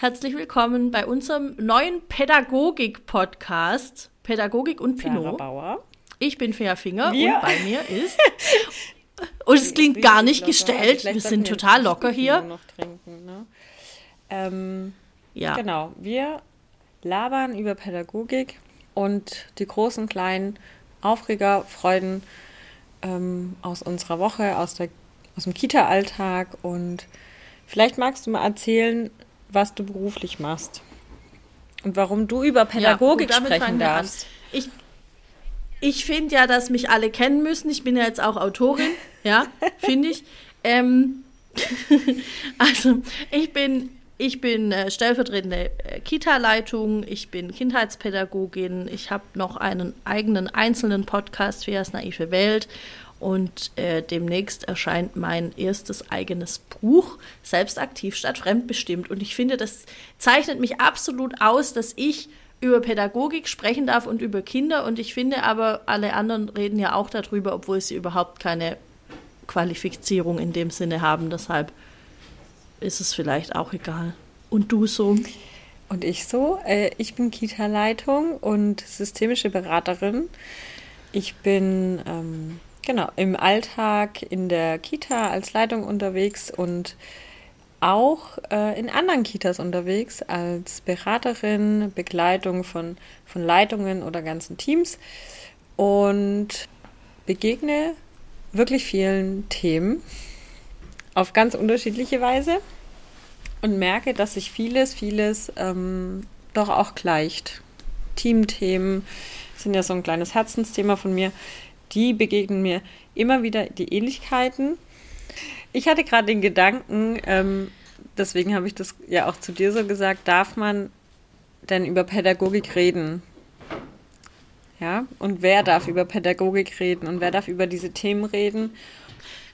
herzlich willkommen bei unserem neuen Pädagogik-Podcast. Pädagogik und Pinot. Bauer. Ich bin Fea Finger Wir. und bei mir ist. Und es klingt gar nicht gestellt. Wir sind total locker hier. Noch trinken, ne? ähm, Ja. Genau, wir labern über Pädagogik und die großen, kleinen Aufreger, Freuden ähm, aus unserer Woche, aus, der, aus dem Kita-Alltag. Und vielleicht magst du mal erzählen, was du beruflich machst und warum du über Pädagogik Ja, gut, sprechen darfst. Ich, ich finde ja, dass mich alle kennen müssen. Ich bin ja jetzt auch Autorin, ja, finde ich. Ähm, also ich bin, ich bin äh, stellvertretende äh, Kita-Leitung, ich bin Kindheitspädagogin, ich habe noch einen eigenen einzelnen Podcast für das naive Welt und äh, demnächst erscheint mein erstes eigenes Buch, Selbstaktiv statt fremdbestimmt. Und ich finde, das zeichnet mich absolut aus, dass ich über Pädagogik sprechen darf und über Kinder. Und ich finde aber, alle anderen reden ja auch darüber, obwohl sie überhaupt keine Qualifizierung in dem Sinne haben. Deshalb ist es vielleicht auch egal. Und du so? Und ich so, äh, ich bin Kita-Leitung und systemische Beraterin. Ich bin ähm, genau im Alltag in der Kita als Leitung unterwegs und auch äh, in anderen Kitas unterwegs als Beraterin, Begleitung von, von Leitungen oder ganzen Teams und begegne wirklich vielen Themen auf ganz unterschiedliche Weise und merke, dass sich vieles, vieles ähm, doch auch gleicht. Teamthemen sind ja so ein kleines Herzensthema von mir. Die begegnen mir immer wieder die Ähnlichkeiten. Ich hatte gerade den Gedanken, ähm, deswegen habe ich das ja auch zu dir so gesagt, darf man denn über Pädagogik reden? Ja, und wer darf über Pädagogik reden und wer darf über diese Themen reden?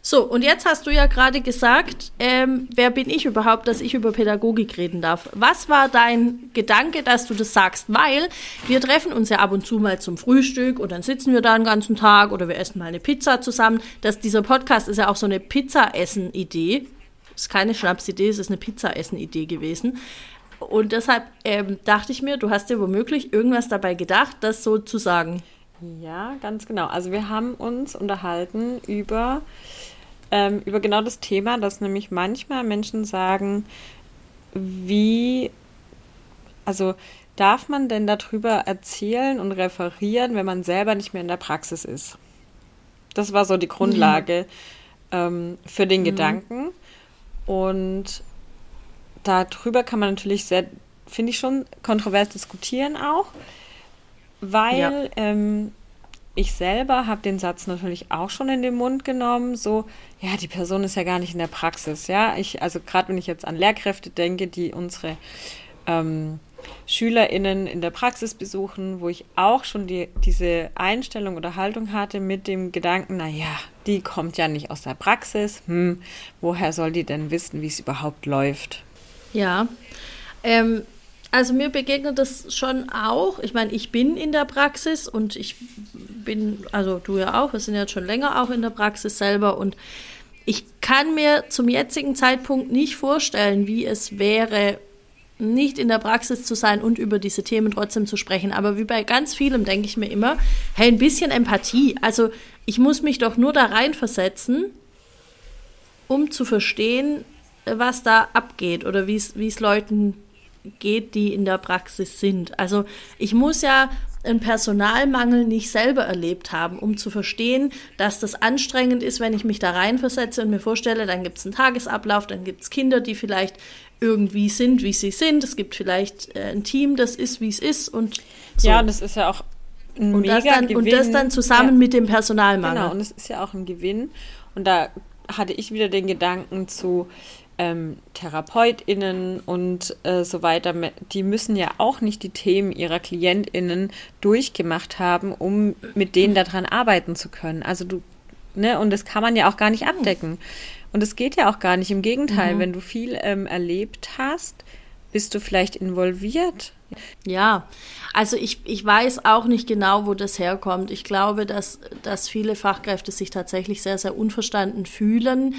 So, und jetzt hast du ja gerade gesagt, ähm, wer bin ich überhaupt, dass ich über Pädagogik reden darf? Was war dein Gedanke, dass du das sagst? Weil wir treffen uns ja ab und zu mal zum Frühstück und dann sitzen wir da den ganzen Tag oder wir essen mal eine Pizza zusammen. Das, dieser Podcast ist ja auch so eine Pizza-Essen-Idee. Ist keine Schnapsidee, es ist eine Pizza-Essen-Idee gewesen. Und deshalb ähm, dachte ich mir, du hast dir womöglich irgendwas dabei gedacht, das so zu sagen. Ja, ganz genau. Also wir haben uns unterhalten über, ähm, über genau das Thema, dass nämlich manchmal Menschen sagen, wie, also darf man denn darüber erzählen und referieren, wenn man selber nicht mehr in der Praxis ist? Das war so die Grundlage ähm, für den Gedanken. Und darüber kann man natürlich sehr, finde ich schon, kontrovers diskutieren auch, weil Ja. ähm, ich selber habe den Satz natürlich auch schon in den Mund genommen, so, ja, die Person ist ja gar nicht in der Praxis, ja. Ich, also gerade wenn ich jetzt an Lehrkräfte denke, die unsere ähm, SchülerInnen in der Praxis besuchen, wo ich auch schon die, diese Einstellung oder Haltung hatte mit dem Gedanken, naja, die kommt ja nicht aus der Praxis, hm, woher soll die denn wissen, wie es überhaupt läuft? Ja, ähm, also mir begegnet das schon auch. Ich meine, ich bin in der Praxis und ich bin, also du ja auch, wir sind jetzt schon länger auch in der Praxis selber und ich kann mir zum jetzigen Zeitpunkt nicht vorstellen, wie es wäre, nicht in der Praxis zu sein und über diese Themen trotzdem zu sprechen. Aber wie bei ganz vielem denke ich mir immer, hey, ein bisschen Empathie. Also ich muss mich doch nur da reinversetzen, um zu verstehen, was da abgeht oder wie es Leuten geht, die in der Praxis sind. Also ich muss ja einen Personalmangel nicht selber erlebt haben, um zu verstehen, dass das anstrengend ist, wenn ich mich da reinversetze und mir vorstelle, dann gibt es einen Tagesablauf, dann gibt es Kinder, die vielleicht irgendwie sind, wie sie sind. Es gibt vielleicht äh, ein Team, das ist, wie es ist und so. Ja, und das ist ja auch ein und, mega das dann, Gewinn. und das dann zusammen ja. mit dem Personalmangel. Genau, und es ist ja auch ein Gewinn. Und da hatte ich wieder den Gedanken zu ähm, TherapeutInnen und äh, so weiter. Die müssen ja auch nicht die Themen ihrer KlientInnen durchgemacht haben, um mit denen daran arbeiten zu können. Also du, ne, und das kann man ja auch gar nicht abdecken. Und es geht ja auch gar nicht. Im Gegenteil, Mhm. wenn du viel ähm, erlebt hast, bist du vielleicht involviert. Ja, also ich, ich weiß auch nicht genau, wo das herkommt. Ich glaube, dass, dass viele Fachkräfte sich tatsächlich sehr, sehr unverstanden fühlen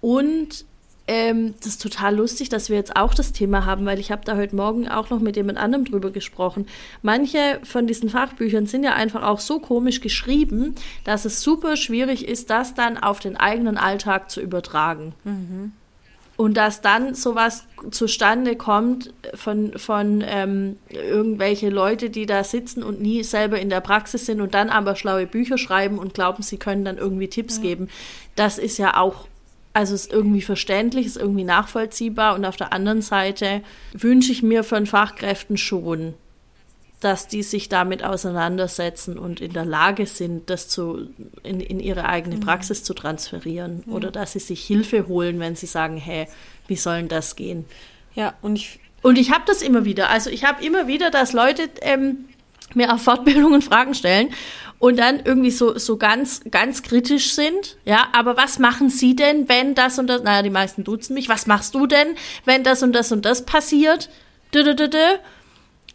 und ähm, das ist total lustig, dass wir jetzt auch das Thema haben, weil ich habe da heute Morgen auch noch mit jemand anderem drüber gesprochen. Manche von diesen Fachbüchern sind ja einfach auch so komisch geschrieben, dass es super schwierig ist, das dann auf den eigenen Alltag zu übertragen. Mhm. Und dass dann sowas zustande kommt von, von ähm, irgendwelche Leute, die da sitzen und nie selber in der Praxis sind und dann aber schlaue Bücher schreiben und glauben, sie können dann irgendwie Tipps ja. geben. Das ist ja auch also ist irgendwie verständlich, ist irgendwie nachvollziehbar und auf der anderen Seite wünsche ich mir von Fachkräften schon, dass die sich damit auseinandersetzen und in der Lage sind, das zu, in, in ihre eigene mhm. Praxis zu transferieren mhm. oder dass sie sich Hilfe holen, wenn sie sagen, hey, wie soll denn das gehen? Ja, und ich. Und ich habe das immer wieder. Also ich habe immer wieder, dass Leute ähm, mir auf Fortbildungen Fragen stellen und dann irgendwie so, so ganz, ganz kritisch sind. Ja, aber was machen Sie denn, wenn das und das, naja, die meisten duzen mich, was machst du denn, wenn das und das und das passiert? Dö, dö, dö, dö.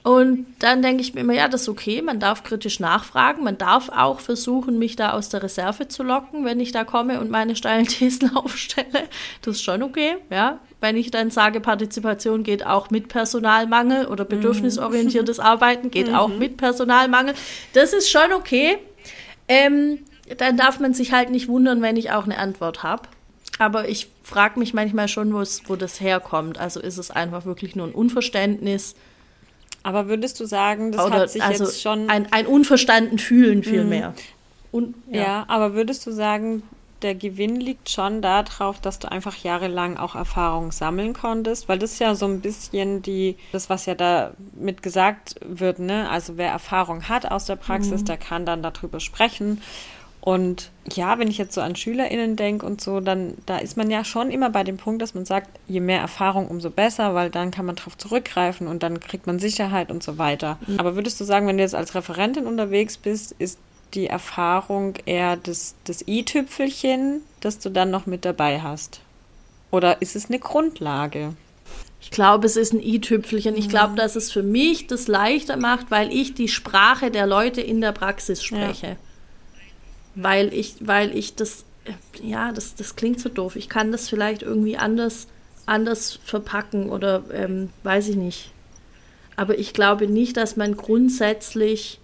Und dann denke ich mir immer, ja, das ist okay, man darf kritisch nachfragen, man darf auch versuchen, mich da aus der Reserve zu locken, wenn ich da komme und meine steilen Thesen aufstelle. Das ist schon okay, ja. Wenn ich dann sage, Partizipation geht auch mit Personalmangel oder bedürfnisorientiertes Arbeiten geht auch mhm. mit Personalmangel, das ist schon okay. Ähm, dann darf man sich halt nicht wundern, wenn ich auch eine Antwort habe. Aber ich frage mich manchmal schon, wo das herkommt. Also ist es einfach wirklich nur ein Unverständnis? Aber würdest du sagen, das Oder, hat sich also jetzt schon. Ein, ein unverstanden fühlen vielmehr. Mhm. ja. ja, aber würdest du sagen, der Gewinn liegt schon darauf, dass du einfach jahrelang auch Erfahrung sammeln konntest, weil das ist ja so ein bisschen die, das, was ja da mit gesagt wird, ne? Also wer Erfahrung hat aus der Praxis, mhm. der kann dann darüber sprechen. Und ja, wenn ich jetzt so an SchülerInnen denke und so, dann da ist man ja schon immer bei dem Punkt, dass man sagt, je mehr Erfahrung, umso besser, weil dann kann man darauf zurückgreifen und dann kriegt man Sicherheit und so weiter. Mhm. Aber würdest du sagen, wenn du jetzt als Referentin unterwegs bist, ist die Erfahrung eher das, das i-Tüpfelchen, das du dann noch mit dabei hast? Oder ist es eine Grundlage? Ich glaube, es ist ein i-Tüpfelchen. Ich glaube, mhm. dass es für mich das leichter macht, weil ich die Sprache der Leute in der Praxis spreche. Ja weil ich, weil ich das, ja, das, das klingt so doof. Ich kann das vielleicht irgendwie anders, anders verpacken oder ähm, weiß ich nicht. Aber ich glaube nicht, dass man grundsätzlich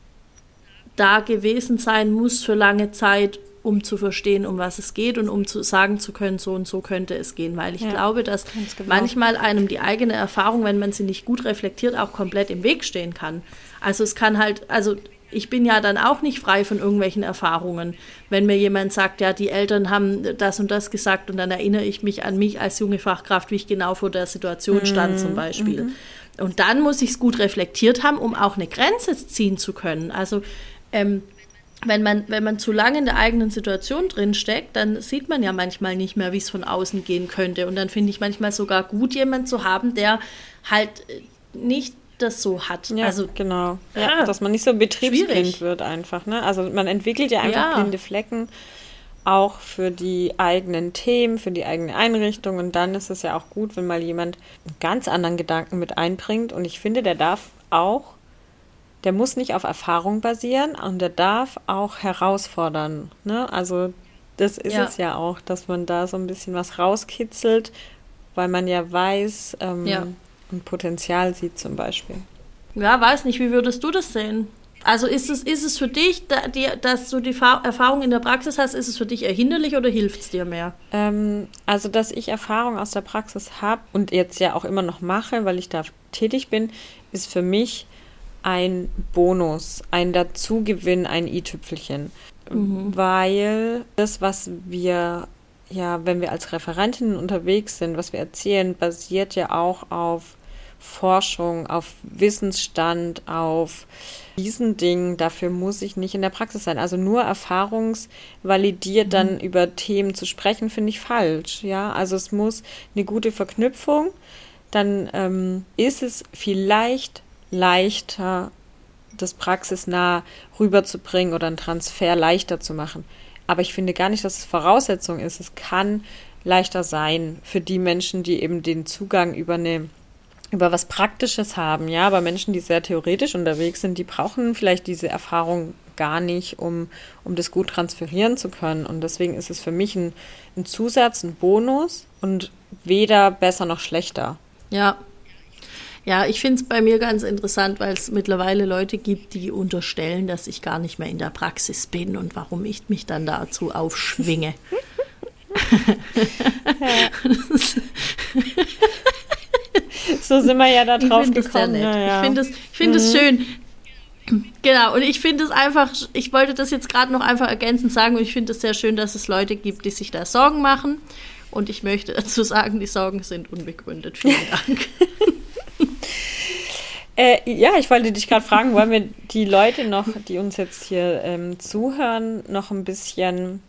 da gewesen sein muss für lange Zeit, um zu verstehen, um was es geht und um zu sagen zu können, so und so könnte es gehen. Weil ich ja, glaube, dass genau. manchmal einem die eigene Erfahrung, wenn man sie nicht gut reflektiert, auch komplett im Weg stehen kann. Also es kann halt, also ich bin ja dann auch nicht frei von irgendwelchen Erfahrungen. Wenn mir jemand sagt, ja, die Eltern haben das und das gesagt und dann erinnere ich mich an mich als junge Fachkraft, wie ich genau vor der Situation stand zum mhm. Beispiel. Mhm. Und dann muss ich es gut reflektiert haben, um auch eine Grenze ziehen zu können. Also ähm, wenn man, wenn man zu lange in der eigenen Situation drinsteckt, dann sieht man ja manchmal nicht mehr, wie es von außen gehen könnte. Und dann finde ich manchmal sogar gut, jemanden zu haben, der halt nicht das so hat. Ja, also genau. Ja, ah, dass man nicht so betriebsblind schwierig. wird einfach. Ne? Also man entwickelt ja einfach ja. blinde Flecken auch für die eigenen Themen, für die eigene Einrichtung. Und dann ist es ja auch gut, wenn mal jemand einen ganz anderen Gedanken mit einbringt. Und ich finde, der darf auch, der muss nicht auf Erfahrung basieren und der darf auch herausfordern. Ne? Also das ist ja. es ja auch, dass man da so ein bisschen was rauskitzelt, weil man ja weiß, ähm, ja ein Potenzial sieht zum Beispiel. Ja, weiß nicht, wie würdest du das sehen? Also ist es, ist es für dich, dass du die Erfahrung in der Praxis hast, ist es für dich eher hinderlich oder hilft es dir mehr? Ähm, also, dass ich Erfahrung aus der Praxis habe und jetzt ja auch immer noch mache, weil ich da tätig bin, ist für mich ein Bonus, ein Dazugewinn, ein i-Tüpfelchen. Mhm. Weil das, was wir ja, wenn wir als Referentinnen unterwegs sind, was wir erzählen, basiert ja auch auf Forschung, auf Wissensstand, auf diesen Dingen. Dafür muss ich nicht in der Praxis sein. Also nur erfahrungsvalidiert mhm. dann über Themen zu sprechen, finde ich falsch. Ja, also es muss eine gute Verknüpfung. Dann ähm, ist es vielleicht leichter, das praxisnah rüberzubringen oder einen Transfer leichter zu machen. Aber ich finde gar nicht, dass es Voraussetzung ist. Es kann leichter sein für die Menschen, die eben den Zugang übernehmen über was Praktisches haben, ja, aber Menschen, die sehr theoretisch unterwegs sind, die brauchen vielleicht diese Erfahrung gar nicht, um, um das gut transferieren zu können. Und deswegen ist es für mich ein, ein Zusatz, ein Bonus, und weder besser noch schlechter. Ja. Ja, ich finde es bei mir ganz interessant, weil es mittlerweile Leute gibt, die unterstellen, dass ich gar nicht mehr in der Praxis bin und warum ich mich dann dazu aufschwinge. so sind wir ja da drauf ich gekommen. Ja, ja. Ich finde es find mhm. schön. Genau, und ich finde es einfach, ich wollte das jetzt gerade noch einfach ergänzend sagen und ich finde es sehr schön, dass es Leute gibt, die sich da Sorgen machen. Und ich möchte dazu sagen, die Sorgen sind unbegründet. Vielen Dank. Äh, ja, ich wollte dich gerade fragen, wollen wir die Leute noch, die uns jetzt hier ähm, zuhören, noch ein bisschen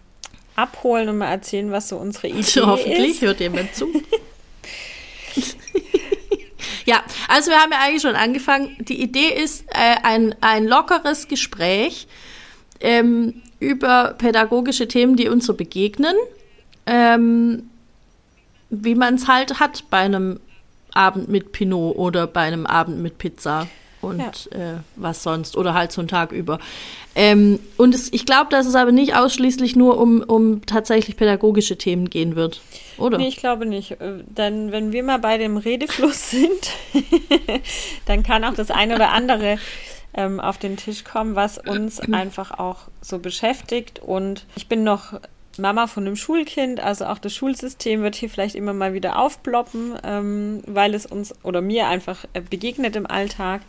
abholen und mal erzählen, was so unsere Idee also, hoffentlich ist? hört jemand zu. ja, also wir haben ja eigentlich schon angefangen. Die Idee ist äh, ein, ein lockeres Gespräch ähm, über pädagogische Themen, die uns so begegnen. Ähm, wie man es halt hat bei einem Abend mit Pinot oder bei einem Abend mit Pizza und ja. äh, was sonst oder halt so einen Tag über. Ähm, und es, ich glaube, dass es aber nicht ausschließlich nur um, um tatsächlich pädagogische Themen gehen wird, oder? Nee, ich glaube nicht. Äh, denn wenn wir mal bei dem Redefluss sind, dann kann auch das eine oder andere ähm, auf den Tisch kommen, was uns einfach auch so beschäftigt. Und ich bin noch Mama von einem Schulkind, also auch das Schulsystem wird hier vielleicht immer mal wieder aufploppen, ähm, weil es uns oder mir einfach äh, begegnet im Alltag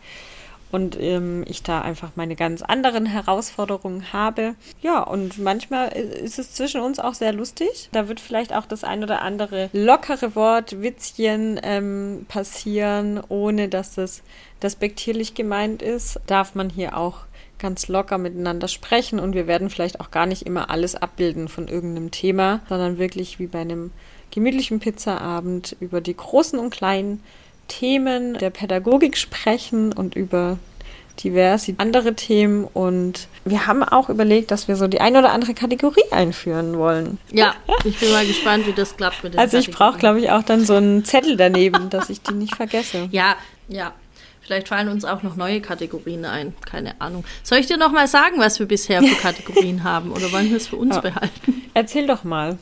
und ähm, ich da einfach meine ganz anderen Herausforderungen habe. Ja, und manchmal ist es zwischen uns auch sehr lustig. Da wird vielleicht auch das ein oder andere lockere Wort, Witzchen ähm, passieren, ohne dass es despektierlich gemeint ist. Darf man hier auch ganz locker miteinander sprechen und wir werden vielleicht auch gar nicht immer alles abbilden von irgendeinem Thema, sondern wirklich wie bei einem gemütlichen Pizzaabend über die großen und kleinen Themen der Pädagogik sprechen und über diverse andere Themen und wir haben auch überlegt, dass wir so die ein oder andere Kategorie einführen wollen. Ja, ich bin mal gespannt, wie das klappt mit den Also ich brauche, glaube ich, auch dann so einen Zettel daneben, dass ich die nicht vergesse. Ja, ja, Vielleicht fallen uns auch noch neue Kategorien ein. Keine Ahnung. Soll ich dir noch mal sagen, was wir bisher für Kategorien haben? Oder wollen wir es für uns ja. behalten? Erzähl doch mal.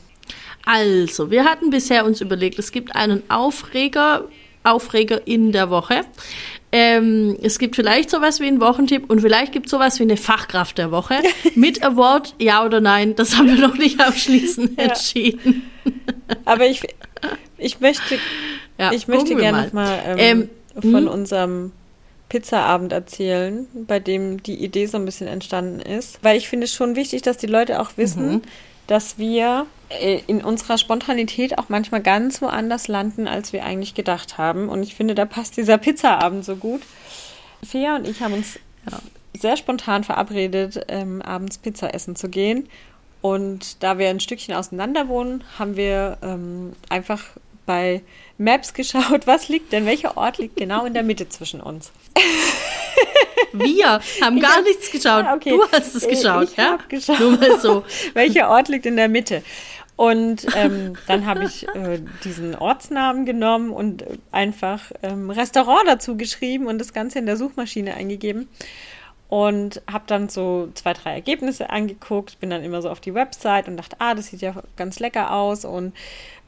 Also, wir hatten bisher uns überlegt, es gibt einen Aufreger, Aufreger in der Woche. Ähm, es gibt vielleicht sowas wie einen Wochentipp und vielleicht gibt es sowas wie eine Fachkraft der Woche. Mit Award, ja oder nein, das haben wir noch nicht abschließend ja. entschieden. Aber ich, ich möchte, ja, ich möchte gerne noch mal ähm, ähm, von mhm. unserem Pizzaabend erzählen, bei dem die Idee so ein bisschen entstanden ist. Weil ich finde es schon wichtig, dass die Leute auch wissen, mhm. dass wir äh, in unserer Spontanität auch manchmal ganz woanders landen, als wir eigentlich gedacht haben. Und ich finde, da passt dieser Pizzaabend so gut. Fea und ich haben uns ja. sehr spontan verabredet, ähm, abends Pizza essen zu gehen. Und da wir ein Stückchen auseinander wohnen, haben wir ähm, einfach bei Maps geschaut, was liegt denn, welcher Ort liegt genau in der Mitte zwischen uns. Wir haben gar hab, nichts geschaut. Okay. Du hast es geschaut, ich ja? Geschaut. Nur mal so. welcher Ort liegt in der Mitte? Und ähm, dann habe ich äh, diesen Ortsnamen genommen und einfach ähm, Restaurant dazu geschrieben und das Ganze in der Suchmaschine eingegeben. Und habe dann so zwei, drei Ergebnisse angeguckt, bin dann immer so auf die Website und dachte, ah, das sieht ja ganz lecker aus und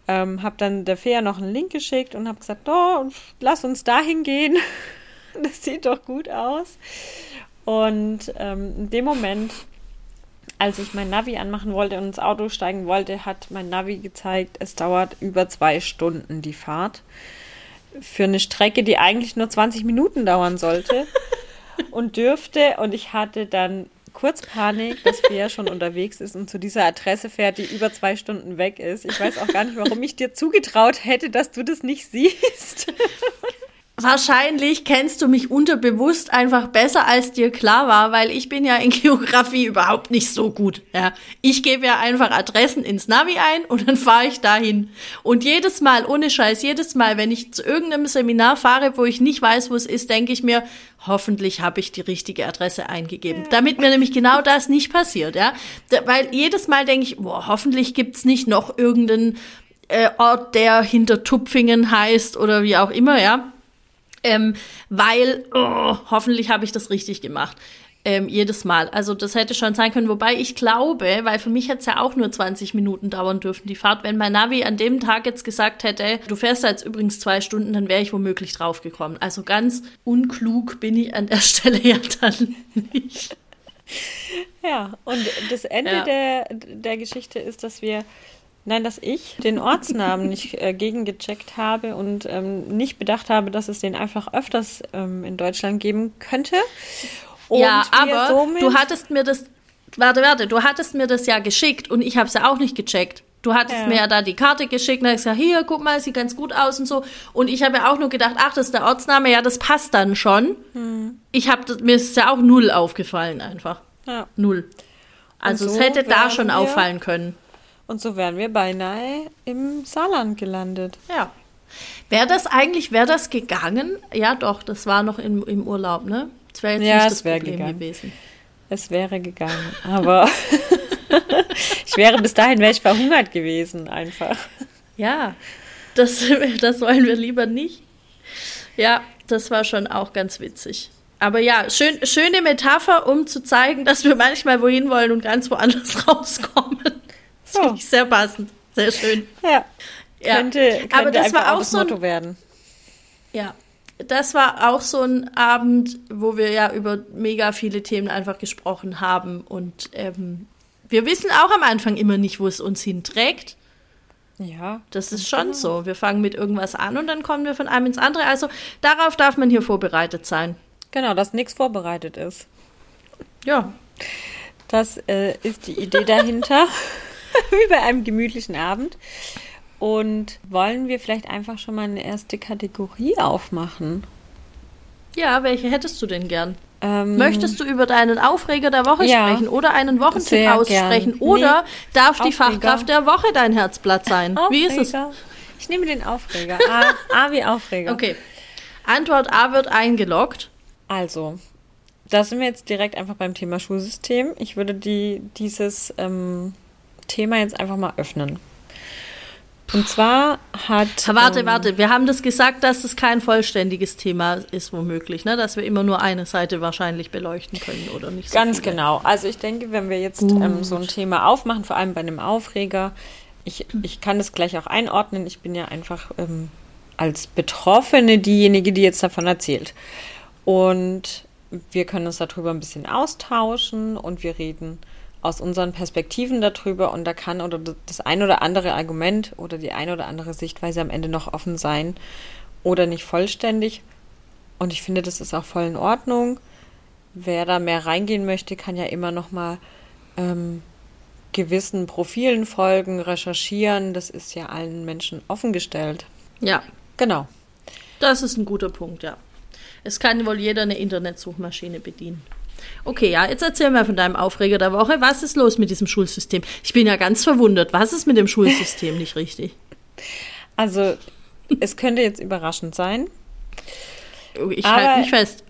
ähm, habe dann der Fea noch einen Link geschickt und habe gesagt, oh, lass uns dahin gehen. das sieht doch gut aus. Und ähm, in dem Moment, als ich mein Navi anmachen wollte und ins Auto steigen wollte, hat mein Navi gezeigt, es dauert über zwei Stunden die Fahrt. Für eine Strecke, die eigentlich nur 20 Minuten dauern sollte und dürfte. Und ich hatte dann kurz Panik, dass Bea schon unterwegs ist und zu dieser Adresse fährt, die über zwei Stunden weg ist. Ich weiß auch gar nicht, warum ich dir zugetraut hätte, dass du das nicht siehst. Wahrscheinlich kennst du mich unterbewusst einfach besser, als dir klar war, weil ich bin ja in Geografie überhaupt nicht so gut. Ja. Ich gebe ja einfach Adressen ins Navi ein und dann fahre ich dahin. Und jedes Mal, ohne Scheiß, jedes Mal, wenn ich zu irgendeinem Seminar fahre, wo ich nicht weiß, wo es ist, denke ich mir, hoffentlich habe ich die richtige Adresse eingegeben. Damit mir nämlich genau das nicht passiert, ja. Weil jedes Mal denke ich, boah, hoffentlich gibt's nicht noch irgendeinen äh, Ort, der hinter Tupfingen heißt oder wie auch immer, ja ähm, weil oh, hoffentlich habe ich das richtig gemacht. Ähm, jedes Mal. Also das hätte schon sein können. Wobei ich glaube, weil für mich hätte es ja auch nur 20 Minuten dauern dürfen, die Fahrt. Wenn mein Navi an dem Tag jetzt gesagt hätte, du fährst da jetzt übrigens zwei Stunden, dann wäre ich womöglich draufgekommen. Also ganz unklug bin ich an der Stelle ja dann nicht. Ja, und das Ende ja. der, der Geschichte ist, dass wir Nein, dass ich den Ortsnamen nicht äh, gegengecheckt habe und ähm, nicht bedacht habe, dass es den einfach öfters ähm, in Deutschland geben könnte. Und ja, aber du hattest mir das, warte, warte, du hattest mir das ja geschickt und ich habe es ja auch nicht gecheckt. Du hattest ja. mir ja da die Karte geschickt und hast gesagt, hier, guck mal, sieht ganz gut aus und so. Und ich habe ja auch nur gedacht, ach, das ist der Ortsname, ja, das passt dann schon. Hm. Ich habe, mir ist ja auch null aufgefallen einfach. Ja. Null. Also so es hätte da schon auffallen können. Und so wären wir beinahe im Saarland gelandet. Ja. Wäre das eigentlich, wäre das gegangen? Ja, doch, das war noch im, im Urlaub, ne? Das wäre jetzt ja, nicht das Problem gegangen. gewesen. Es wäre gegangen, aber ich wäre bis dahin wäre ich verhungert gewesen, einfach. Ja, das, das wollen wir lieber nicht. Ja, das war schon auch ganz witzig. Aber ja, schön, schöne Metapher, um zu zeigen, dass wir manchmal wohin wollen und ganz woanders rauskommen. Das oh. finde ich sehr passend. Sehr schön. Ja. ja. Könnte, könnte Aber das war auch, auch so ein, Motto werden. Ja. Das war auch so ein Abend, wo wir ja über mega viele Themen einfach gesprochen haben. Und ähm, wir wissen auch am Anfang immer nicht, wo es uns hinträgt. Ja. Das ist schon genau. so. Wir fangen mit irgendwas an und dann kommen wir von einem ins andere. Also darauf darf man hier vorbereitet sein. Genau, dass nichts vorbereitet ist. Ja. Das äh, ist die Idee dahinter. Wie bei einem gemütlichen Abend. Und wollen wir vielleicht einfach schon mal eine erste Kategorie aufmachen? Ja, welche hättest du denn gern? Ähm, Möchtest du über deinen Aufreger der Woche ja, sprechen oder einen Wochentipp aussprechen? Gern. Oder nee, darf die Aufreger. Fachkraft der Woche dein Herzblatt sein? Wie ist es? Ich nehme den Aufreger. A, A wie Aufreger. Okay. Antwort A wird eingeloggt. Also, da sind wir jetzt direkt einfach beim Thema Schulsystem. Ich würde die, dieses ähm, Thema jetzt einfach mal öffnen. Und zwar hat. Warte, ähm, warte, wir haben das gesagt, dass es kein vollständiges Thema ist, womöglich, ne? Dass wir immer nur eine Seite wahrscheinlich beleuchten können oder nicht so Ganz viele. genau. Also ich denke, wenn wir jetzt ähm, so ein Thema aufmachen, vor allem bei einem Aufreger, ich, ich kann das gleich auch einordnen. Ich bin ja einfach ähm, als Betroffene diejenige, die jetzt davon erzählt. Und wir können uns darüber ein bisschen austauschen und wir reden aus unseren Perspektiven darüber und da kann oder das ein oder andere Argument oder die ein oder andere Sichtweise am Ende noch offen sein oder nicht vollständig. Und ich finde, das ist auch voll in Ordnung. Wer da mehr reingehen möchte, kann ja immer noch mal ähm, gewissen Profilen folgen, recherchieren. Das ist ja allen Menschen offengestellt. Ja. Genau. Das ist ein guter Punkt, ja. Es kann wohl jeder eine Internetsuchmaschine bedienen. Okay, ja, jetzt erzähl mal von deinem Aufreger der Woche. Was ist los mit diesem Schulsystem? Ich bin ja ganz verwundert. Was ist mit dem Schulsystem nicht richtig? Also, es könnte jetzt überraschend sein. Ich halte mich fest.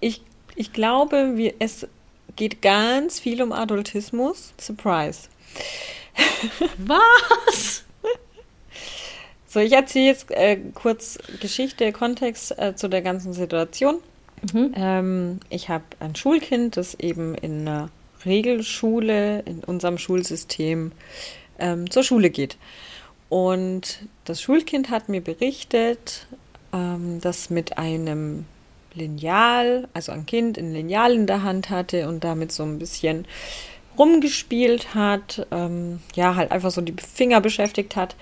Ich, ich glaube, wir, es geht ganz viel um Adultismus. Surprise. Was? So, ich erzähle jetzt äh, kurz Geschichte, Kontext äh, zu der ganzen Situation. Mhm. Ähm, ich habe ein Schulkind, das eben in einer Regelschule, in unserem Schulsystem, ähm, zur Schule geht. Und das Schulkind hat mir berichtet, ähm, dass mit einem Lineal, also ein Kind ein Lineal in der Hand hatte und damit so ein bisschen rumgespielt hat, ähm, ja, halt einfach so die Finger beschäftigt hat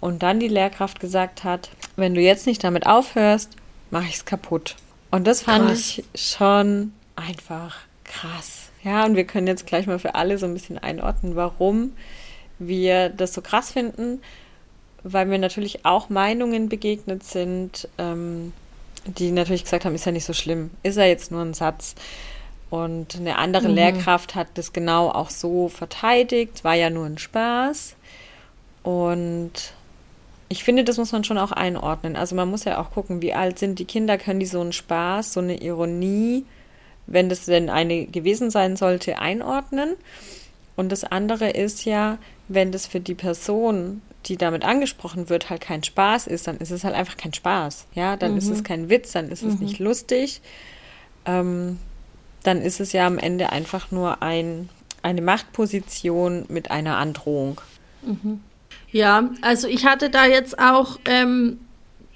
und dann die Lehrkraft gesagt hat, wenn du jetzt nicht damit aufhörst, mache ich es kaputt. Und das fand krass. ich schon einfach krass. Ja, und wir können jetzt gleich mal für alle so ein bisschen einordnen, warum wir das so krass finden, weil mir natürlich auch Meinungen begegnet sind, ähm, die natürlich gesagt haben, ist ja nicht so schlimm, ist ja jetzt nur ein Satz. Und eine andere mhm. Lehrkraft hat das genau auch so verteidigt, war ja nur ein Spaß. Und ich finde, das muss man schon auch einordnen. Also man muss ja auch gucken, wie alt sind die Kinder, können die so einen Spaß, so eine Ironie, wenn das denn eine gewesen sein sollte, einordnen. Und das andere ist ja, wenn das für die Person, die damit angesprochen wird, halt kein Spaß ist, dann ist es halt einfach kein Spaß. Ja, dann mhm. ist es mhm. kein Witz, dann ist mhm. es nicht lustig. Ähm, dann ist es ja am Ende einfach nur ein, eine Machtposition mit einer Androhung. Mhm. Ja, also ich hatte da jetzt auch ähm,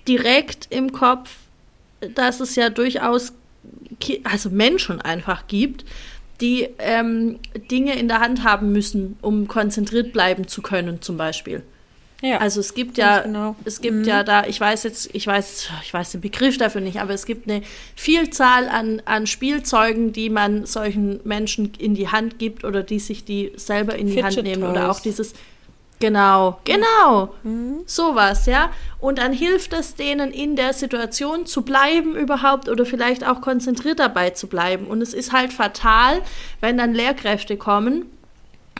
direkt im Kopf, dass es ja durchaus also Menschen einfach gibt, die ähm, Dinge in der Hand haben müssen, um konzentriert bleiben zu können, zum Beispiel. Ja, also es gibt ja, genau. es gibt mhm. ja da, ich weiß jetzt, ich weiß, ich weiß den Begriff dafür nicht, aber es gibt eine Vielzahl an, an Spielzeugen, die man solchen Menschen in die Hand gibt oder die sich die selber in die Fidget Hand nehmen Toys. oder auch dieses Genau, genau. Mhm. Sowas, ja. Und dann hilft es denen in der Situation zu bleiben überhaupt oder vielleicht auch konzentriert dabei zu bleiben. Und es ist halt fatal, wenn dann Lehrkräfte kommen,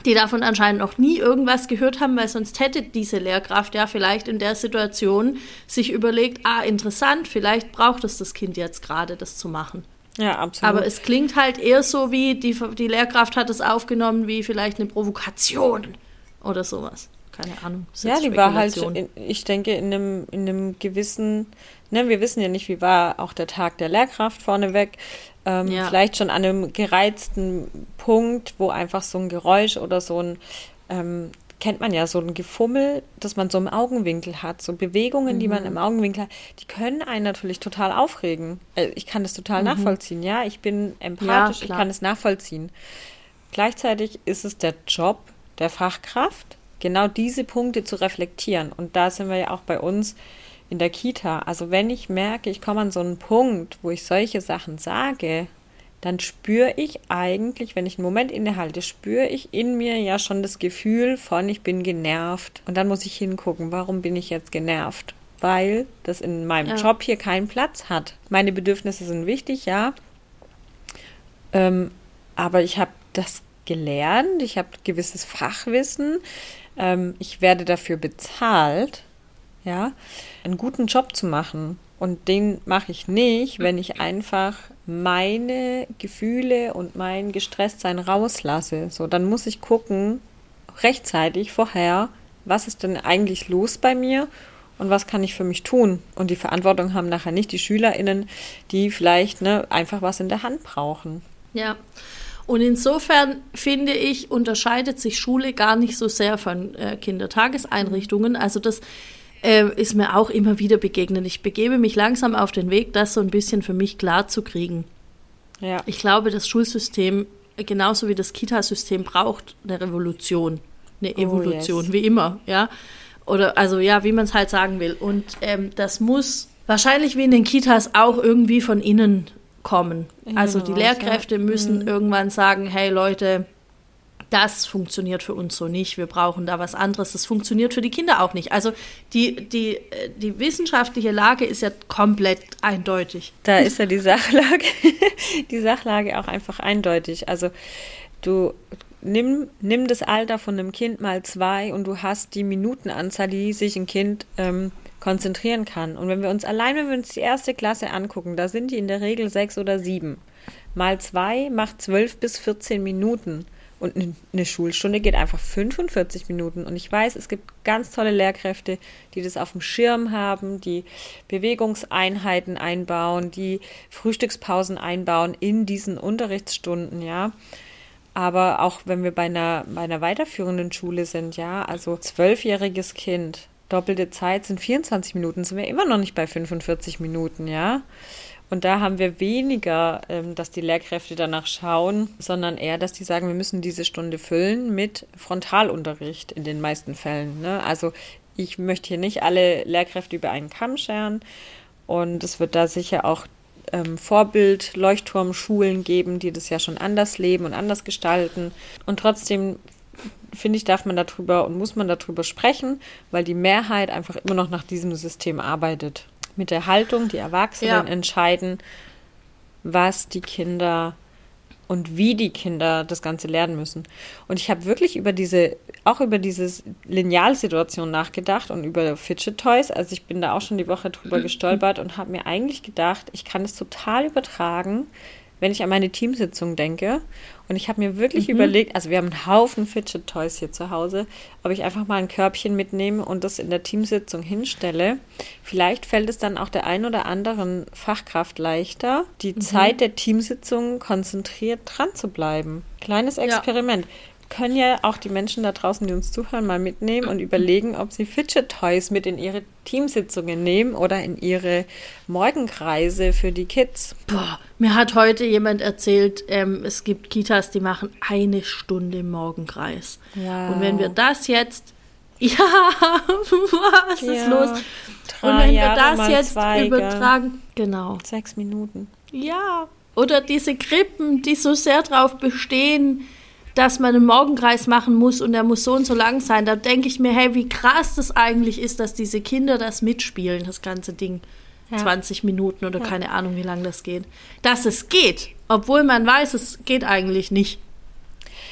die davon anscheinend noch nie irgendwas gehört haben, weil sonst hätte diese Lehrkraft ja vielleicht in der Situation sich überlegt, ah, interessant, vielleicht braucht es das Kind jetzt gerade, das zu machen. Ja, absolut. Aber es klingt halt eher so wie, die, die Lehrkraft hat es aufgenommen wie vielleicht eine Provokation oder sowas. Keine Ahnung. Ja, die war halt, in, ich denke, in einem, in einem gewissen, ne, wir wissen ja nicht, wie war auch der Tag der Lehrkraft vorneweg. Ähm, ja. Vielleicht schon an einem gereizten Punkt, wo einfach so ein Geräusch oder so ein, ähm, kennt man ja, so ein Gefummel, das man so im Augenwinkel hat, so Bewegungen, mhm. die man mhm. im Augenwinkel hat, die können einen natürlich total aufregen. Äh, ich kann das total mhm. nachvollziehen, ja. Ich bin empathisch, ja, ich kann es nachvollziehen. Gleichzeitig ist es der Job der Fachkraft, genau diese Punkte zu reflektieren. Und da sind wir ja auch bei uns in der Kita. Also wenn ich merke, ich komme an so einen Punkt, wo ich solche Sachen sage, dann spüre ich eigentlich, wenn ich einen Moment innehalte, spüre ich in mir ja schon das Gefühl von, ich bin genervt. Und dann muss ich hingucken, warum bin ich jetzt genervt? Weil das in meinem ja. Job hier keinen Platz hat. Meine Bedürfnisse sind wichtig, ja. Ähm, aber ich habe das gelernt, ich habe gewisses Fachwissen, ähm, ich werde dafür bezahlt, ja, einen guten Job zu machen. Und den mache ich nicht, wenn ich einfach meine Gefühle und mein Gestresstsein rauslasse. So, dann muss ich gucken, rechtzeitig vorher, was ist denn eigentlich los bei mir und was kann ich für mich tun? Und die Verantwortung haben nachher nicht die SchülerInnen, die vielleicht ne, einfach was in der Hand brauchen. Ja. Und insofern finde ich, unterscheidet sich Schule gar nicht so sehr von äh, Kindertageseinrichtungen. Also das äh, ist mir auch immer wieder begegnet. Ich begebe mich langsam auf den Weg, das so ein bisschen für mich klar zu kriegen. Ja. Ich glaube, das Schulsystem, genauso wie das Kitasystem, braucht eine Revolution, eine oh, Evolution, oh, yes. wie immer, ja. Oder also ja, wie man es halt sagen will. Und ähm, das muss wahrscheinlich wie in den Kitas auch irgendwie von innen kommen. Also die Lehrkräfte müssen mhm. irgendwann sagen, hey Leute, das funktioniert für uns so nicht, wir brauchen da was anderes, das funktioniert für die Kinder auch nicht. Also die, die, die wissenschaftliche Lage ist ja komplett eindeutig. Da ist ja die Sachlage, die Sachlage auch einfach eindeutig. Also du nimm, nimm das Alter von einem Kind mal zwei und du hast die Minutenanzahl, die sich ein Kind ähm, konzentrieren kann. Und wenn wir uns allein, wenn wir uns die erste Klasse angucken, da sind die in der Regel sechs oder sieben. Mal zwei macht zwölf bis 14 Minuten. Und eine Schulstunde geht einfach 45 Minuten. Und ich weiß, es gibt ganz tolle Lehrkräfte, die das auf dem Schirm haben, die Bewegungseinheiten einbauen, die Frühstückspausen einbauen in diesen Unterrichtsstunden, ja. Aber auch wenn wir bei einer, bei einer weiterführenden Schule sind, ja, also zwölfjähriges Kind, doppelte Zeit sind 24 Minuten, sind wir immer noch nicht bei 45 Minuten, ja. Und da haben wir weniger, ähm, dass die Lehrkräfte danach schauen, sondern eher, dass die sagen, wir müssen diese Stunde füllen mit Frontalunterricht in den meisten Fällen. Ne? Also ich möchte hier nicht alle Lehrkräfte über einen Kamm scheren. Und es wird da sicher auch ähm, Vorbild, Leuchtturmschulen geben, die das ja schon anders leben und anders gestalten. Und trotzdem finde ich, darf man darüber und muss man darüber sprechen, weil die Mehrheit einfach immer noch nach diesem System arbeitet. Mit der Haltung, die Erwachsenen ja. entscheiden, was die Kinder und wie die Kinder das Ganze lernen müssen. Und ich habe wirklich über diese, auch über diese Linealsituation nachgedacht und über Fidget Toys. Also ich bin da auch schon die Woche drüber gestolpert und habe mir eigentlich gedacht, ich kann es total übertragen, wenn ich an meine Teamsitzung denke und ich habe mir wirklich mhm. überlegt, also wir haben einen Haufen Fidget Toys hier zu Hause, ob ich einfach mal ein Körbchen mitnehme und das in der Teamsitzung hinstelle. Vielleicht fällt es dann auch der ein oder anderen Fachkraft leichter, die mhm. Zeit der Teamsitzung konzentriert dran zu bleiben. Kleines Experiment. Ja können ja auch die Menschen da draußen, die uns zuhören, mal mitnehmen und überlegen, ob sie Fidget Toys mit in ihre Teamsitzungen nehmen oder in ihre Morgenkreise für die Kids. Boah, mir hat heute jemand erzählt, ähm, es gibt Kitas, die machen eine Stunde Morgenkreis. Wow. Und wenn wir das jetzt ja, was ist ja, los? Und wenn wir das jetzt Zweige. übertragen, genau. Sechs Minuten. Ja. Oder diese Krippen, die so sehr darauf bestehen, dass man einen Morgenkreis machen muss und der muss so und so lang sein. Da denke ich mir, hey, wie krass das eigentlich ist, dass diese Kinder das mitspielen, das ganze Ding. Ja. 20 Minuten oder ja. keine Ahnung, wie lange das geht. Dass es geht, obwohl man weiß, es geht eigentlich nicht.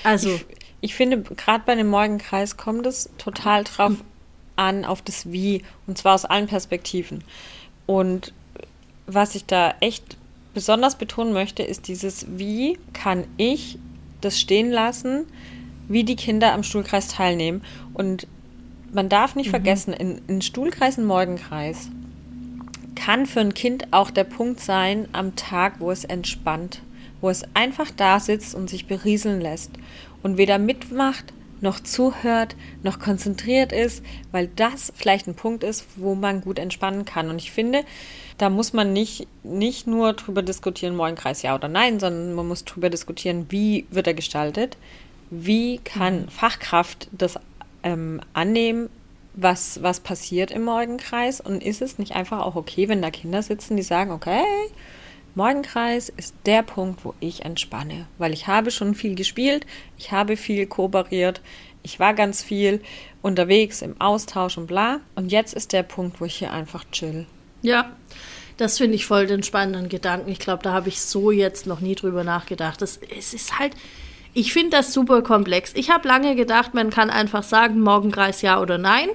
Also. Ich, ich finde, gerade bei dem Morgenkreis kommt es total drauf an, auf das Wie. Und zwar aus allen Perspektiven. Und was ich da echt besonders betonen möchte, ist dieses Wie kann ich das stehen lassen, wie die Kinder am Stuhlkreis teilnehmen. Und man darf nicht mhm. vergessen, in, in Stuhlkreis und Morgenkreis kann für ein Kind auch der Punkt sein am Tag, wo es entspannt, wo es einfach da sitzt und sich berieseln lässt und weder mitmacht, noch zuhört, noch konzentriert ist, weil das vielleicht ein Punkt ist, wo man gut entspannen kann. Und ich finde, da muss man nicht, nicht nur drüber diskutieren, Morgenkreis ja oder nein, sondern man muss drüber diskutieren, wie wird er gestaltet, wie kann mhm. Fachkraft das ähm, annehmen, was, was passiert im Morgenkreis und ist es nicht einfach auch okay, wenn da Kinder sitzen, die sagen, okay, Morgenkreis ist der Punkt, wo ich entspanne, weil ich habe schon viel gespielt, ich habe viel kooperiert, ich war ganz viel unterwegs im Austausch und bla und jetzt ist der Punkt, wo ich hier einfach chill. Ja, das finde ich voll den spannenden Gedanken. Ich glaube, da habe ich so jetzt noch nie drüber nachgedacht. Das, es ist halt, ich finde das super komplex. Ich habe lange gedacht, man kann einfach sagen, Morgenkreis ja oder nein.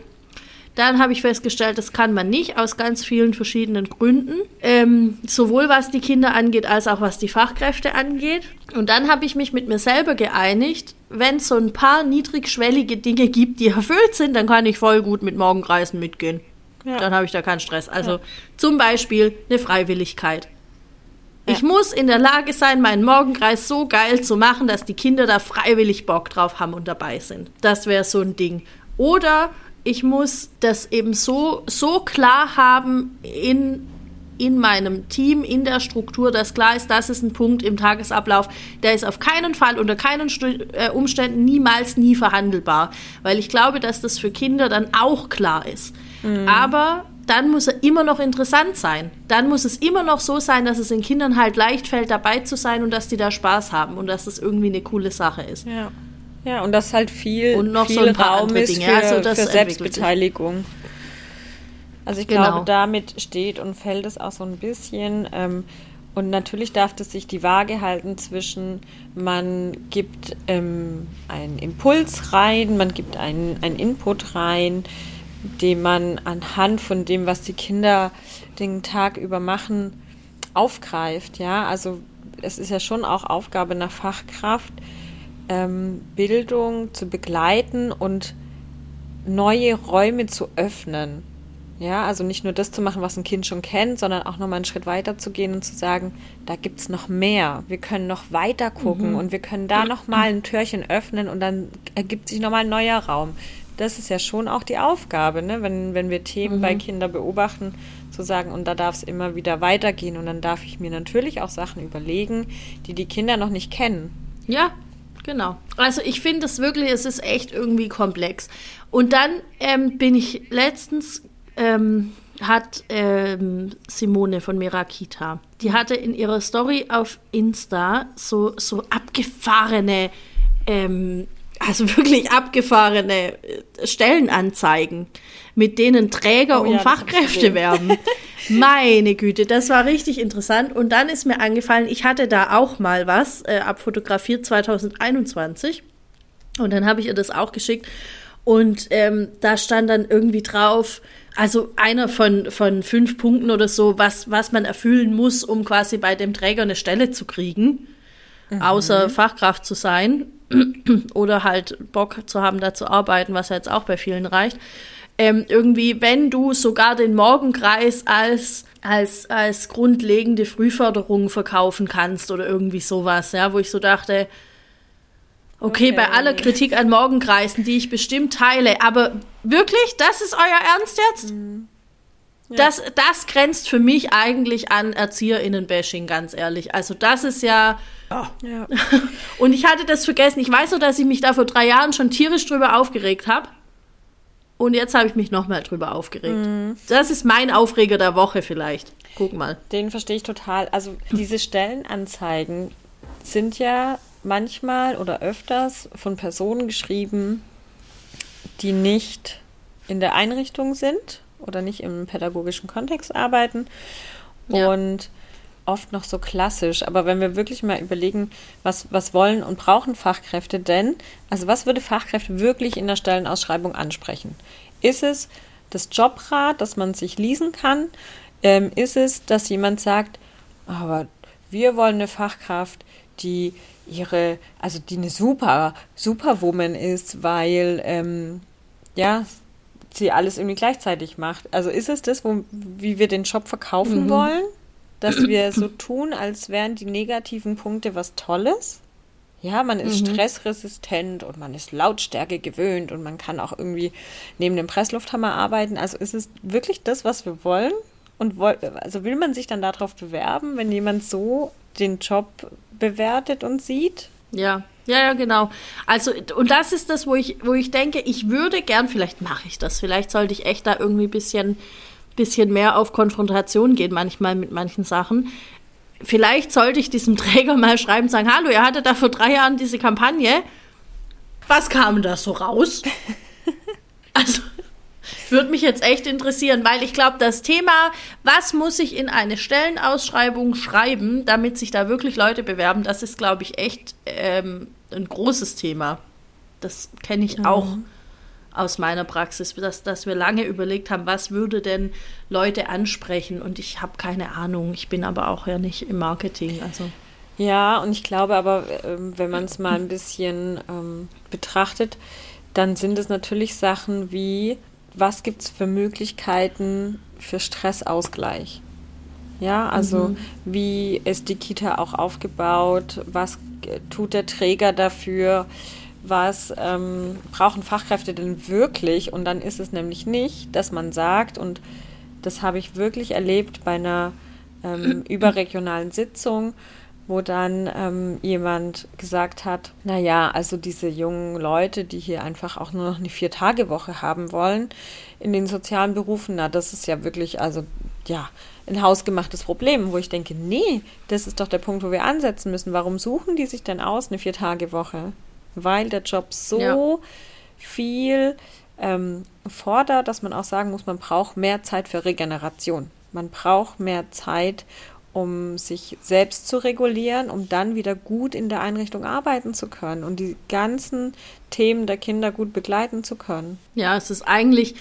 Dann habe ich festgestellt, das kann man nicht, aus ganz vielen verschiedenen Gründen. Ähm, sowohl was die Kinder angeht, als auch was die Fachkräfte angeht. Und dann habe ich mich mit mir selber geeinigt, wenn es so ein paar niedrigschwellige Dinge gibt, die erfüllt sind, dann kann ich voll gut mit Morgenkreisen mitgehen. Ja. Dann habe ich da keinen Stress. Also ja. zum Beispiel eine Freiwilligkeit. Ja. Ich muss in der Lage sein, meinen Morgenkreis so geil zu machen, dass die Kinder da freiwillig Bock drauf haben und dabei sind. Das wäre so ein Ding. Oder ich muss das eben so, so klar haben in in meinem Team, in der Struktur, dass klar ist, das ist ein Punkt im Tagesablauf, der ist auf keinen Fall unter keinen äh, Umständen niemals nie verhandelbar, weil ich glaube, dass das für Kinder dann auch klar ist. Mhm. Aber dann muss er immer noch interessant sein. Dann muss es immer noch so sein, dass es den Kindern halt leicht fällt, dabei zu sein und dass die da Spaß haben und dass das irgendwie eine coole Sache ist. Ja. Ja, und dass halt viel, und noch viel so Raum ist für, also für Selbstbeteiligung. Also ich genau. glaube, damit steht und fällt es auch so ein bisschen. Ähm, und natürlich darf es sich die Waage halten zwischen, man gibt ähm, einen Impuls rein, man gibt einen, einen Input rein, den man anhand von dem, was die Kinder den Tag über machen, aufgreift. Ja, also es ist ja schon auch Aufgabe nach Fachkraft, ähm, Bildung zu begleiten und neue Räume zu öffnen. Ja, also nicht nur das zu machen, was ein Kind schon kennt, sondern auch nochmal einen Schritt weiter zu gehen und zu sagen, da gibt es noch mehr. Wir können noch weiter gucken mhm. und wir können da nochmal ein Türchen öffnen und dann ergibt sich nochmal ein neuer Raum. Das ist ja schon auch die Aufgabe, ne? wenn, wenn wir Themen mhm. bei Kindern beobachten, zu sagen, und da darf es immer wieder weitergehen. Und dann darf ich mir natürlich auch Sachen überlegen, die die Kinder noch nicht kennen. Ja, Genau. Also ich finde es wirklich, es ist echt irgendwie komplex. Und dann ähm, bin ich letztens ähm, hat ähm, Simone von Merakita, die hatte in ihrer Story auf Insta so, so abgefahrene, ähm, also wirklich abgefahrene äh, Stellenanzeigen, mit denen Träger oh, und ja, Fachkräfte werben. Meine Güte, das war richtig interessant. Und dann ist mir angefallen, ich hatte da auch mal was äh, abfotografiert 2021. Und dann habe ich ihr das auch geschickt. Und ähm, da stand dann irgendwie drauf, also einer von, von fünf Punkten oder so, was, was man erfüllen muss, um quasi bei dem Träger eine Stelle zu kriegen, mhm. außer Fachkraft zu sein oder halt Bock zu haben, da zu arbeiten, was ja jetzt auch bei vielen reicht. Ähm, irgendwie, wenn du sogar den Morgenkreis als, als, als grundlegende Frühförderung verkaufen kannst oder irgendwie sowas, ja, wo ich so dachte, Okay, okay, bei aller Kritik an Morgenkreisen, die ich bestimmt teile, aber wirklich, das ist euer Ernst jetzt? Mhm. Ja. Das, das grenzt für mich eigentlich an ErzieherInnen-Bashing, ganz ehrlich. Also das ist ja. Oh. ja. Und ich hatte das vergessen. Ich weiß nur, dass ich mich da vor drei Jahren schon tierisch drüber aufgeregt habe. Und jetzt habe ich mich nochmal drüber aufgeregt. Mhm. Das ist mein Aufreger der Woche vielleicht. Guck mal. Den verstehe ich total. Also diese Stellenanzeigen sind ja manchmal oder öfters von Personen geschrieben, die nicht in der Einrichtung sind oder nicht im pädagogischen Kontext arbeiten ja. und oft noch so klassisch. Aber wenn wir wirklich mal überlegen, was, was wollen und brauchen Fachkräfte denn? Also was würde Fachkräfte wirklich in der Stellenausschreibung ansprechen? Ist es das Jobrad, das man sich leasen kann? Ähm, ist es, dass jemand sagt, aber wir wollen eine Fachkraft, die ihre, also die eine super, Superwoman ist, weil, ähm, ja, sie alles irgendwie gleichzeitig macht. Also ist es das, wo, wie wir den Job verkaufen mhm. wollen? Dass wir so tun, als wären die negativen Punkte was Tolles? Ja, man ist mhm. stressresistent und man ist Lautstärke gewöhnt und man kann auch irgendwie neben dem Presslufthammer arbeiten. Also ist es wirklich das, was wir wollen? Und also will man sich dann darauf bewerben, wenn jemand so den Job bewertet und sieht. Ja, ja, ja, genau. Also, und das ist das, wo ich, wo ich denke, ich würde gern, vielleicht mache ich das, vielleicht sollte ich echt da irgendwie ein bisschen, bisschen mehr auf Konfrontation gehen, manchmal mit manchen Sachen. Vielleicht sollte ich diesem Träger mal schreiben und sagen, hallo, ihr hattet da vor drei Jahren diese Kampagne. Was kam da so raus? also, würde mich jetzt echt interessieren, weil ich glaube, das Thema, was muss ich in eine Stellenausschreibung schreiben, damit sich da wirklich Leute bewerben, das ist, glaube ich, echt ähm, ein großes Thema. Das kenne ich mhm. auch aus meiner Praxis, dass, dass wir lange überlegt haben, was würde denn Leute ansprechen und ich habe keine Ahnung. Ich bin aber auch ja nicht im Marketing. Also. Ja, und ich glaube aber, ähm, wenn man es mal ein bisschen ähm, betrachtet, dann sind es natürlich Sachen wie was gibt es für Möglichkeiten für Stressausgleich? Ja, also mhm. wie ist die Kita auch aufgebaut? Was tut der Träger dafür? Was ähm, brauchen Fachkräfte denn wirklich? Und dann ist es nämlich nicht, dass man sagt, und das habe ich wirklich erlebt bei einer ähm, überregionalen Sitzung, wo dann ähm, jemand gesagt hat, naja, also diese jungen Leute, die hier einfach auch nur noch eine Vier-Tage-Woche haben wollen in den sozialen Berufen, na, das ist ja wirklich, also ja, ein hausgemachtes Problem, wo ich denke, nee, das ist doch der Punkt, wo wir ansetzen müssen. Warum suchen die sich denn aus, eine Vier-Tage-Woche? Weil der Job so ja. viel ähm, fordert, dass man auch sagen muss, man braucht mehr Zeit für Regeneration. Man braucht mehr Zeit, um sich selbst zu regulieren, um dann wieder gut in der Einrichtung arbeiten zu können und die ganzen Themen der Kinder gut begleiten zu können. Ja, es ist eigentlich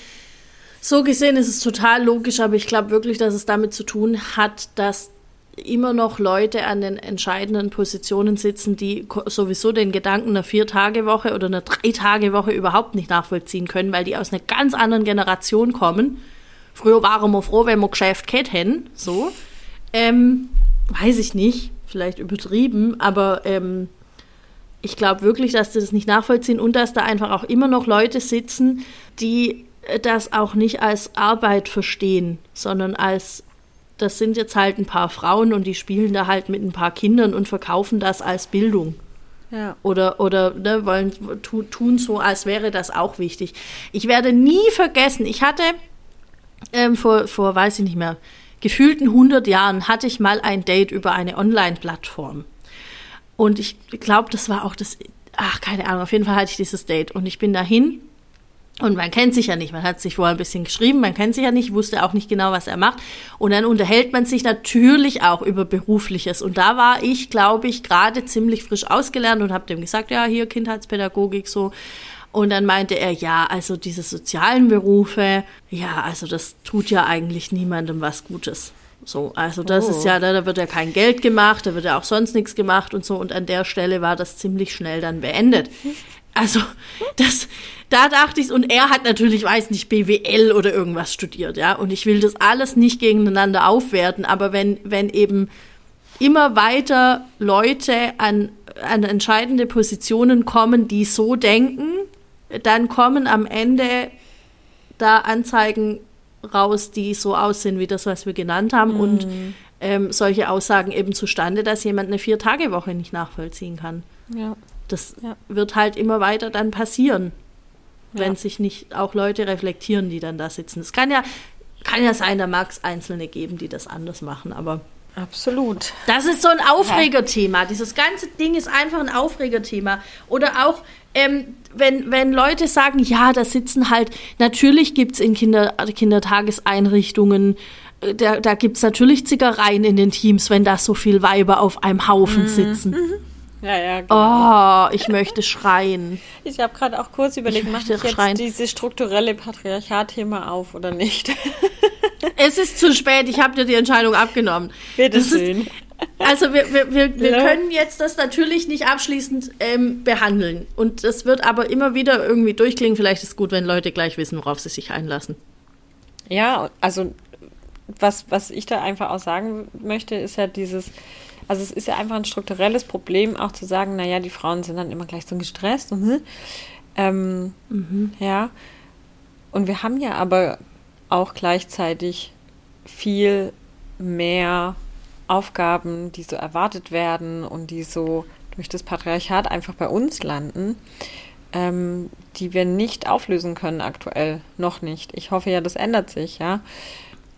so gesehen ist es total logisch, aber ich glaube wirklich, dass es damit zu tun hat, dass immer noch Leute an den entscheidenden Positionen sitzen, die sowieso den Gedanken einer Vier-Tage-Woche oder einer Drei-Tage-Woche überhaupt nicht nachvollziehen können, weil die aus einer ganz anderen Generation kommen. Früher waren wir froh, wenn wir Geschäft hätten, so. Ähm, weiß ich nicht, vielleicht übertrieben, aber ähm, ich glaube wirklich, dass sie das nicht nachvollziehen und dass da einfach auch immer noch Leute sitzen, die das auch nicht als Arbeit verstehen, sondern als, das sind jetzt halt ein paar Frauen und die spielen da halt mit ein paar Kindern und verkaufen das als Bildung. Ja. Oder, oder ne, wollen tu, tun so, als wäre das auch wichtig. Ich werde nie vergessen, ich hatte ähm, vor, vor, weiß ich nicht mehr, gefühlten 100 Jahren hatte ich mal ein Date über eine Online-Plattform. Und ich glaube, das war auch das, ach, keine Ahnung, auf jeden Fall hatte ich dieses Date. Und ich bin dahin und man kennt sich ja nicht, man hat sich vorher ein bisschen geschrieben, man kennt sich ja nicht, wusste auch nicht genau, was er macht. Und dann unterhält man sich natürlich auch über Berufliches. Und da war ich, glaube ich, gerade ziemlich frisch ausgelernt und habe dem gesagt, ja, hier Kindheitspädagogik so. Und dann meinte er, ja, also diese sozialen Berufe, ja, also das tut ja eigentlich niemandem was Gutes. So, also das oh. ist ja, da, da wird ja kein Geld gemacht, da wird ja auch sonst nichts gemacht und so. Und an der Stelle war das ziemlich schnell dann beendet. Also, das, da dachte ich, und er hat natürlich, weiß nicht, BWL oder irgendwas studiert, ja. Und ich will das alles nicht gegeneinander aufwerten, aber wenn, wenn eben immer weiter Leute an, an entscheidende Positionen kommen, die so denken, dann kommen am Ende da Anzeigen raus, die so aussehen wie das, was wir genannt haben mhm. und ähm, solche Aussagen eben zustande, dass jemand eine Vier-Tage-Woche nicht nachvollziehen kann. Ja. Das ja. wird halt immer weiter dann passieren, wenn ja. sich nicht auch Leute reflektieren, die dann da sitzen. Es kann ja, kann ja sein, da mag es Einzelne geben, die das anders machen, aber Absolut. Das ist so ein Aufregerthema. Dieses ganze Ding ist einfach ein Aufregerthema. Oder auch, ähm, wenn, wenn Leute sagen, ja, da sitzen halt, natürlich gibt es in Kinder, Kindertageseinrichtungen, äh, da, da gibt es natürlich Zickereien in den Teams, wenn da so viele Weiber auf einem Haufen mhm. sitzen. Mhm. Ja, ja, genau. Oh, ich möchte schreien. Ich habe gerade auch kurz überlegt, mache ich jetzt schreien. dieses strukturelle Patriarchat-Thema auf oder nicht? Es ist zu spät, ich habe dir die Entscheidung abgenommen. Bitte schön. Also wir, wir, wir, wir können jetzt das natürlich nicht abschließend ähm, behandeln. Und das wird aber immer wieder irgendwie durchklingen. Vielleicht ist es gut, wenn Leute gleich wissen, worauf sie sich einlassen. Ja, also was, was ich da einfach auch sagen möchte, ist ja dieses, also es ist ja einfach ein strukturelles Problem, auch zu sagen, naja, die Frauen sind dann immer gleich so gestresst und hm, ähm, mhm. ja. Und wir haben ja aber auch gleichzeitig viel mehr Aufgaben, die so erwartet werden und die so durch das Patriarchat einfach bei uns landen, ähm, die wir nicht auflösen können aktuell. Noch nicht. Ich hoffe ja, das ändert sich, ja.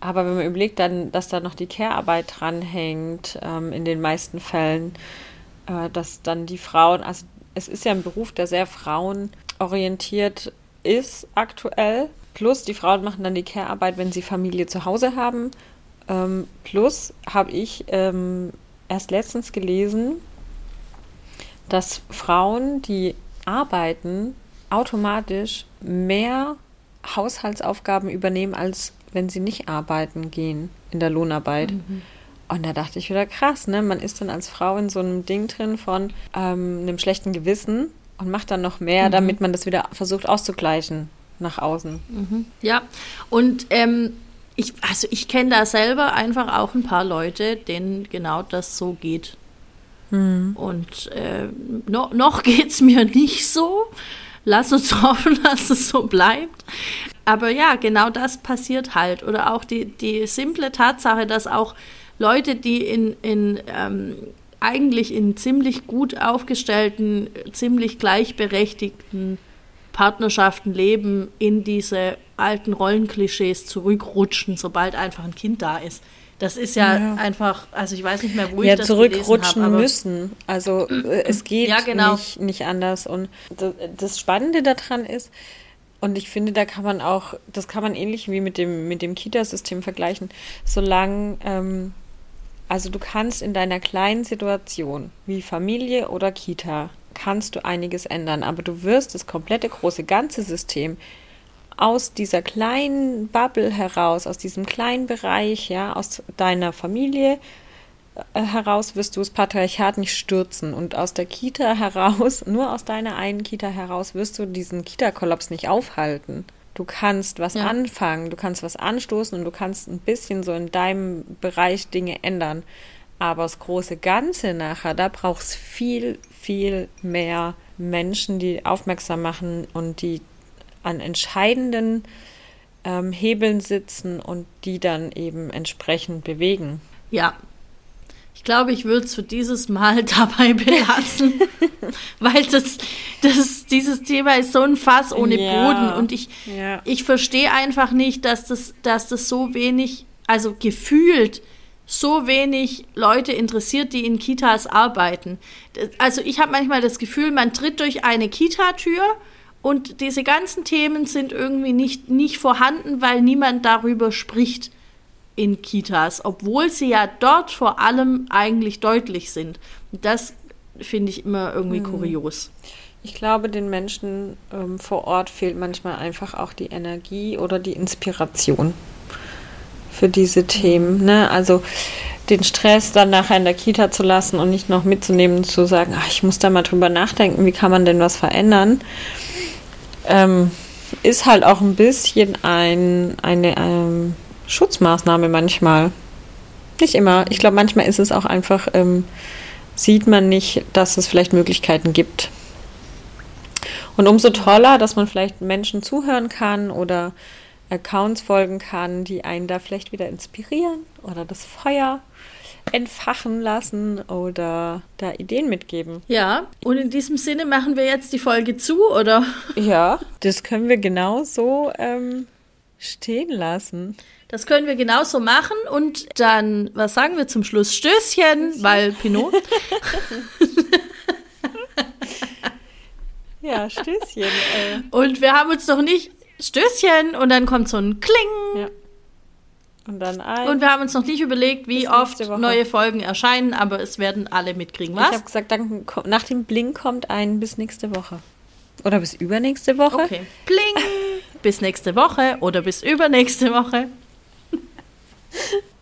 Aber wenn man überlegt dann, dass da noch die Care-Arbeit dranhängt, ähm, in den meisten Fällen, äh, dass dann die Frauen, also es ist ja ein Beruf, der sehr frauenorientiert ist aktuell. Plus die Frauen machen dann die Care-Arbeit, wenn sie Familie zu Hause haben. Ähm, plus habe ich ähm, erst letztens gelesen, dass Frauen, die arbeiten, automatisch mehr Haushaltsaufgaben übernehmen als wenn sie nicht arbeiten gehen in der Lohnarbeit. Mhm. Und da dachte ich wieder krass, ne? Man ist dann als Frau in so einem Ding drin von ähm, einem schlechten Gewissen und macht dann noch mehr, mhm. damit man das wieder versucht auszugleichen nach außen. Mhm. Ja, und ähm, ich, also ich kenne da selber einfach auch ein paar Leute, denen genau das so geht. Mhm. Und äh, no, noch geht es mir nicht so. Lass uns hoffen, dass es so bleibt. Aber ja, genau das passiert halt. Oder auch die, die simple Tatsache, dass auch Leute, die in, in ähm, eigentlich in ziemlich gut aufgestellten, ziemlich gleichberechtigten Partnerschaften leben, in diese alten Rollenklischees zurückrutschen, sobald einfach ein Kind da ist. Das ist ja, ja, einfach, also ich weiß nicht mehr, wo ja, ich das zurückrutschen hab, müssen. Also äh, es geht ja, genau. nicht, nicht anders. Und das Spannende daran ist, und ich finde, da kann man auch, das kann man ähnlich wie mit dem, mit dem Kita-System vergleichen. Solange, ähm, also du kannst in deiner kleinen Situation, wie Familie oder Kita, kannst du einiges ändern, aber du wirst das komplette große ganze System aus dieser kleinen Bubble heraus, aus diesem kleinen Bereich, ja, aus deiner Familie, äh, heraus wirst du das Patriarchat nicht stürzen und aus der Kita heraus, nur aus deiner einen Kita heraus, wirst du diesen Kita-Kollaps nicht aufhalten. Du kannst was ja. anfangen, du kannst was anstoßen und du kannst ein bisschen so in deinem Bereich Dinge ändern. Aber das große Ganze nachher, da braucht es viel, viel mehr Menschen, die aufmerksam machen und die an entscheidenden ähm, Hebeln sitzen und die dann eben entsprechend bewegen. Ja, ich glaube, ich würde es für dieses Mal dabei belassen, weil das, das, dieses Thema ist so ein Fass ohne ja. Boden und ich, ja. ich verstehe einfach nicht, dass das, dass das so wenig, also gefühlt so wenig Leute interessiert, die in Kitas arbeiten. Also ich habe manchmal das Gefühl, man tritt durch eine Kitatür und diese ganzen Themen sind irgendwie nicht, nicht vorhanden, weil niemand darüber spricht in Kitas, obwohl sie ja dort vor allem eigentlich deutlich sind. Das finde ich immer irgendwie Mhm. kurios. Ich glaube, den Menschen ähm, vor Ort fehlt manchmal einfach auch die Energie oder die Inspiration für diese Themen. Ne? Also den Stress dann nachher in der Kita zu lassen und nicht noch mitzunehmen und zu sagen, ach, ich muss da mal drüber nachdenken, wie kann man denn was verändern, ähm, ist halt auch ein bisschen ein, eine ähm, Schutzmaßnahme manchmal. Nicht immer. Ich glaube, manchmal ist es auch einfach, ähm, sieht man nicht, dass es vielleicht Möglichkeiten gibt. Und umso toller, dass man vielleicht Menschen zuhören kann oder Accounts folgen kann, die einen da vielleicht wieder inspirieren oder das Feuer entfachen lassen oder da Ideen mitgeben. Ja, und in diesem Sinne machen wir jetzt die Folge zu, oder? Ja, das können wir genau so ähm, stehen lassen. Das können wir genauso machen und dann, was sagen wir zum Schluss? Stößchen, weil Pinot. Ja, Stößchen. äh, Und wir haben uns noch nicht Stößchen und dann kommt so ein Kling. ja. Und dann ein. Und wir haben uns noch nicht überlegt, wie oft neue Folgen erscheinen, aber es werden alle mitkriegen. ich Was? habe gesagt, dann, nach dem Blink kommt ein bis nächste Woche. Oder bis übernächste Woche. Okay. Bling. Bis nächste Woche oder bis übernächste Woche.